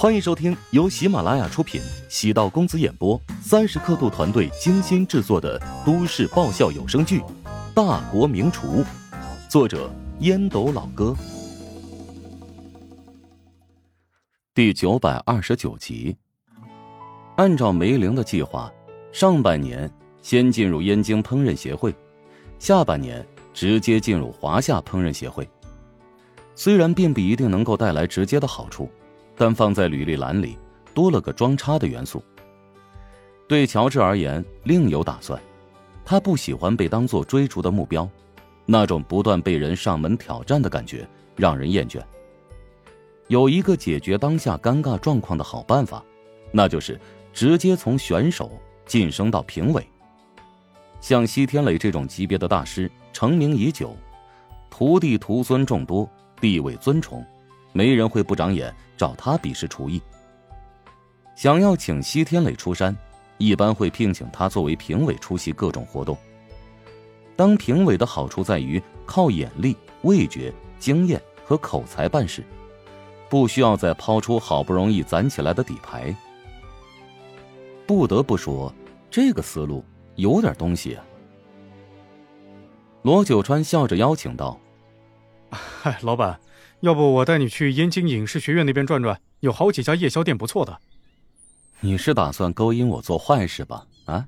欢迎收听由喜马拉雅出品、喜道公子演播、三十刻度团队精心制作的都市爆笑有声剧《大国名厨》，作者烟斗老哥，第九百二十九集。按照梅玲的计划，上半年先进入燕京烹饪协会，下半年直接进入华夏烹饪协会。虽然并不一定能够带来直接的好处。但放在履历栏里，多了个装叉的元素。对乔治而言，另有打算。他不喜欢被当作追逐的目标，那种不断被人上门挑战的感觉让人厌倦。有一个解决当下尴尬状况的好办法，那就是直接从选手晋升到评委。像西天磊这种级别的大师，成名已久，徒弟徒孙众多，地位尊崇。没人会不长眼找他比试厨艺。想要请西天磊出山，一般会聘请他作为评委出席各种活动。当评委的好处在于靠眼力、味觉、经验和口才办事，不需要再抛出好不容易攒起来的底牌。不得不说，这个思路有点东西啊。罗九川笑着邀请道：“嗨，老板。”要不我带你去燕京影视学院那边转转，有好几家夜宵店不错的。你是打算勾引我做坏事吧？啊！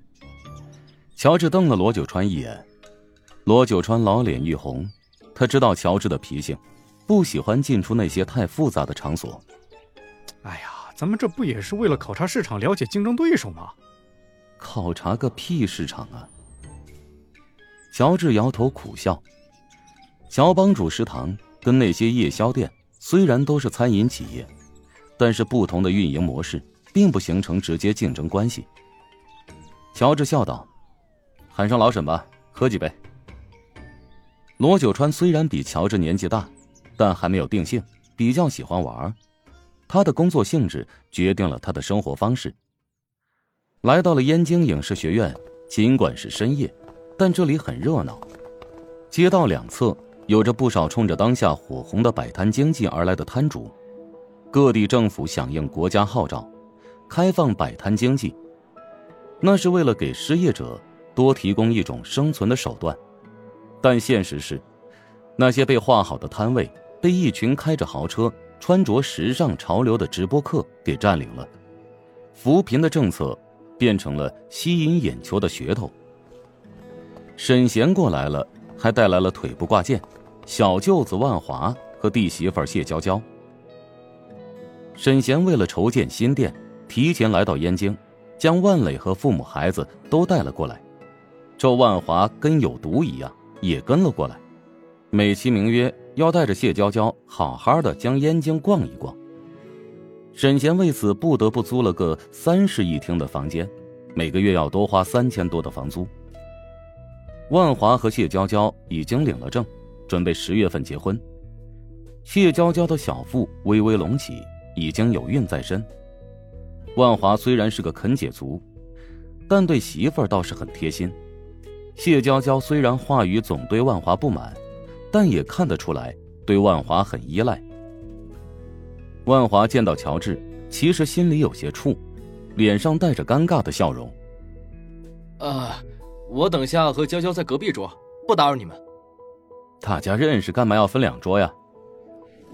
乔治瞪了罗九川一眼，罗九川老脸一红，他知道乔治的脾性，不喜欢进出那些太复杂的场所。哎呀，咱们这不也是为了考察市场、了解竞争对手吗？考察个屁市场啊！乔治摇头苦笑。乔帮主食堂。跟那些夜宵店虽然都是餐饮企业，但是不同的运营模式，并不形成直接竞争关系。乔治笑道：“喊上老沈吧，喝几杯。”罗九川虽然比乔治年纪大，但还没有定性，比较喜欢玩。他的工作性质决定了他的生活方式。来到了燕京影视学院，尽管是深夜，但这里很热闹，街道两侧。有着不少冲着当下火红的摆摊经济而来的摊主，各地政府响应国家号召，开放摆摊经济，那是为了给失业者多提供一种生存的手段。但现实是，那些被划好的摊位被一群开着豪车、穿着时尚潮流的直播客给占领了，扶贫的政策变成了吸引眼球的噱头。沈贤过来了。还带来了腿部挂件，小舅子万华和弟媳妇谢娇娇。沈贤为了筹建新店，提前来到燕京，将万磊和父母孩子都带了过来。这万华跟有毒一样，也跟了过来，美其名曰要带着谢娇娇好好的将燕京逛一逛。沈贤为此不得不租了个三室一厅的房间，每个月要多花三千多的房租。万华和谢娇娇已经领了证，准备十月份结婚。谢娇娇的小腹微微隆起，已经有孕在身。万华虽然是个啃姐族，但对媳妇儿倒是很贴心。谢娇娇虽然话语总对万华不满，但也看得出来对万华很依赖。万华见到乔治，其实心里有些怵，脸上带着尴尬的笑容。啊。我等下和娇娇在隔壁桌，不打扰你们。大家认识，干嘛要分两桌呀？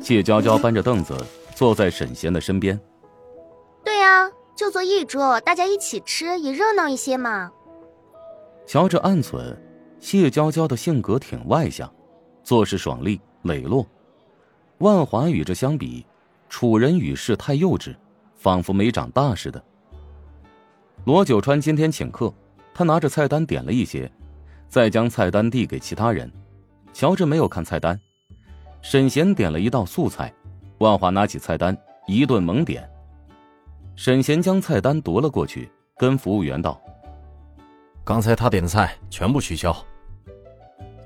谢娇娇搬着凳子坐在沈贤的身边。对呀，就坐一桌，大家一起吃也热闹一些嘛。乔治暗忖，谢娇娇的性格挺外向，做事爽利磊落。万华与这相比，楚人与世太幼稚，仿佛没长大似的。罗九川今天请客。他拿着菜单点了一些，再将菜单递给其他人。乔治没有看菜单。沈贤点了一道素菜，万华拿起菜单一顿猛点。沈贤将菜单夺了过去，跟服务员道：“刚才他点的菜全部取消。”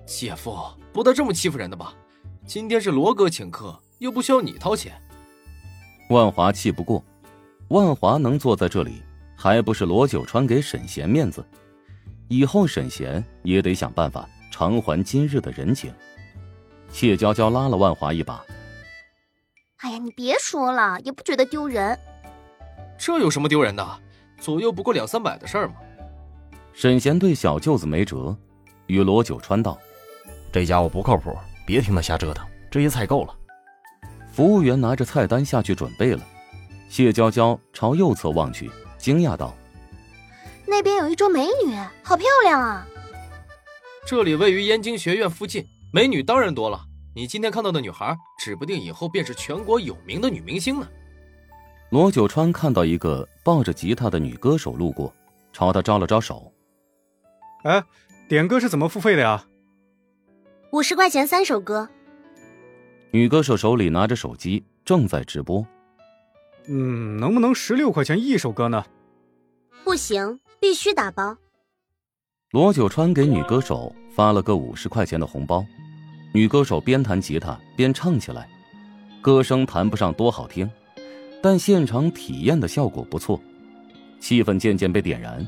姐夫不得这么欺负人的吧？今天是罗哥请客，又不需要你掏钱。万华气不过，万华能坐在这里，还不是罗九川给沈贤面子？以后沈贤也得想办法偿还今日的人情。谢娇娇拉了万华一把：“哎呀，你别说了，也不觉得丢人。这有什么丢人的？左右不过两三百的事儿嘛。沈贤对小舅子没辙，与罗九川道：“这家伙不靠谱，别听他瞎折腾。这些菜够了。”服务员拿着菜单下去准备了。谢娇娇朝右侧望去，惊讶道：“那边有一桌美女，好漂亮啊！”这里位于燕京学院附近，美女当然多了。你今天看到的女孩，指不定以后便是全国有名的女明星呢。罗九川看到一个抱着吉他的女歌手路过，朝他招了招手。哎，点歌是怎么付费的呀？五十块钱三首歌。女歌手手里拿着手机，正在直播。嗯，能不能十六块钱一首歌呢？不行，必须打包。罗九川给女歌手发了个五十块钱的红包。女歌手边弹吉他边唱起来，歌声谈不上多好听，但现场体验的效果不错，气氛渐渐被点燃。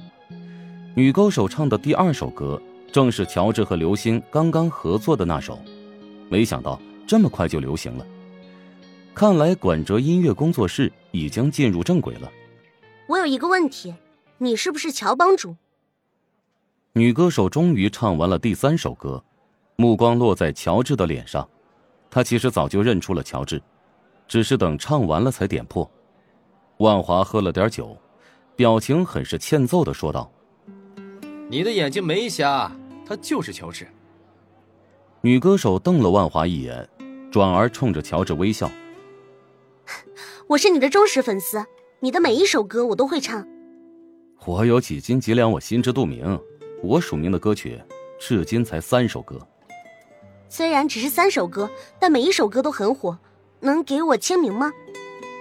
女歌手唱的第二首歌正是乔治和刘星刚刚合作的那首，没想到这么快就流行了。看来管哲音乐工作室已经进入正轨了。我有一个问题，你是不是乔帮主？女歌手终于唱完了第三首歌。目光落在乔治的脸上，她其实早就认出了乔治，只是等唱完了才点破。万华喝了点酒，表情很是欠揍的说道：“你的眼睛没瞎，他就是乔治。”女歌手瞪了万华一眼，转而冲着乔治微笑：“ 我是你的忠实粉丝，你的每一首歌我都会唱。我有几斤几两，我心知肚明。我署名的歌曲，至今才三首歌。”虽然只是三首歌，但每一首歌都很火，能给我签名吗？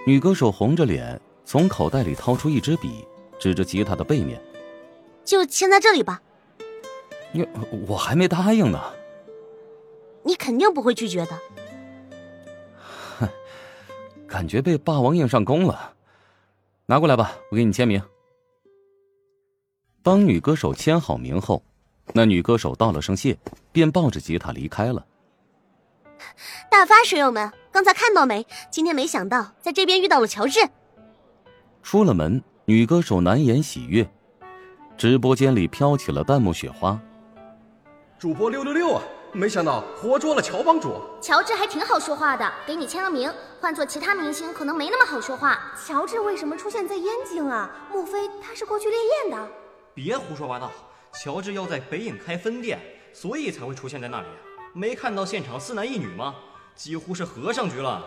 女歌手红着脸从口袋里掏出一支笔，指着吉他的背面，就签在这里吧。你我还没答应呢。你肯定不会拒绝的。哼，感觉被霸王硬上弓了。拿过来吧，我给你签名。帮女歌手签好名后。那女歌手道了声谢，便抱着吉他离开了。大发水友们，刚才看到没？今天没想到在这边遇到了乔治。出了门，女歌手难掩喜悦，直播间里飘起了弹幕雪花。主播六六六啊！没想到活捉了乔帮主。乔治还挺好说话的，给你签了名。换做其他明星，可能没那么好说话。乔治为什么出现在燕京啊？莫非他是过去烈焰的？别胡说八道。乔治要在北影开分店，所以才会出现在那里。没看到现场四男一女吗？几乎是和尚局了。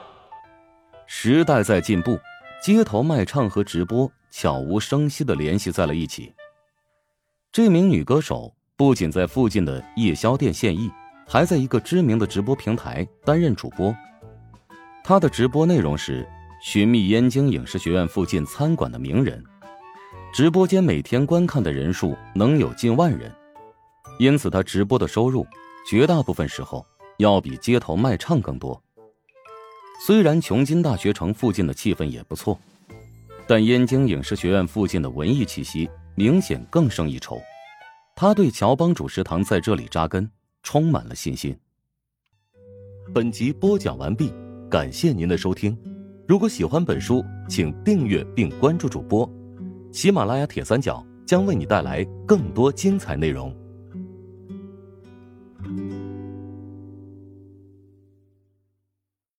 时代在进步，街头卖唱和直播悄无声息的联系在了一起。这名女歌手不仅在附近的夜宵店现役，还在一个知名的直播平台担任主播。她的直播内容是寻觅燕京影视学院附近餐馆的名人。直播间每天观看的人数能有近万人，因此他直播的收入绝大部分时候要比街头卖唱更多。虽然琼金大学城附近的气氛也不错，但燕京影视学院附近的文艺气息明显更胜一筹。他对乔帮主食堂在这里扎根充满了信心。本集播讲完毕，感谢您的收听。如果喜欢本书，请订阅并关注主播。喜马拉雅铁三角将为你带来更多精彩内容。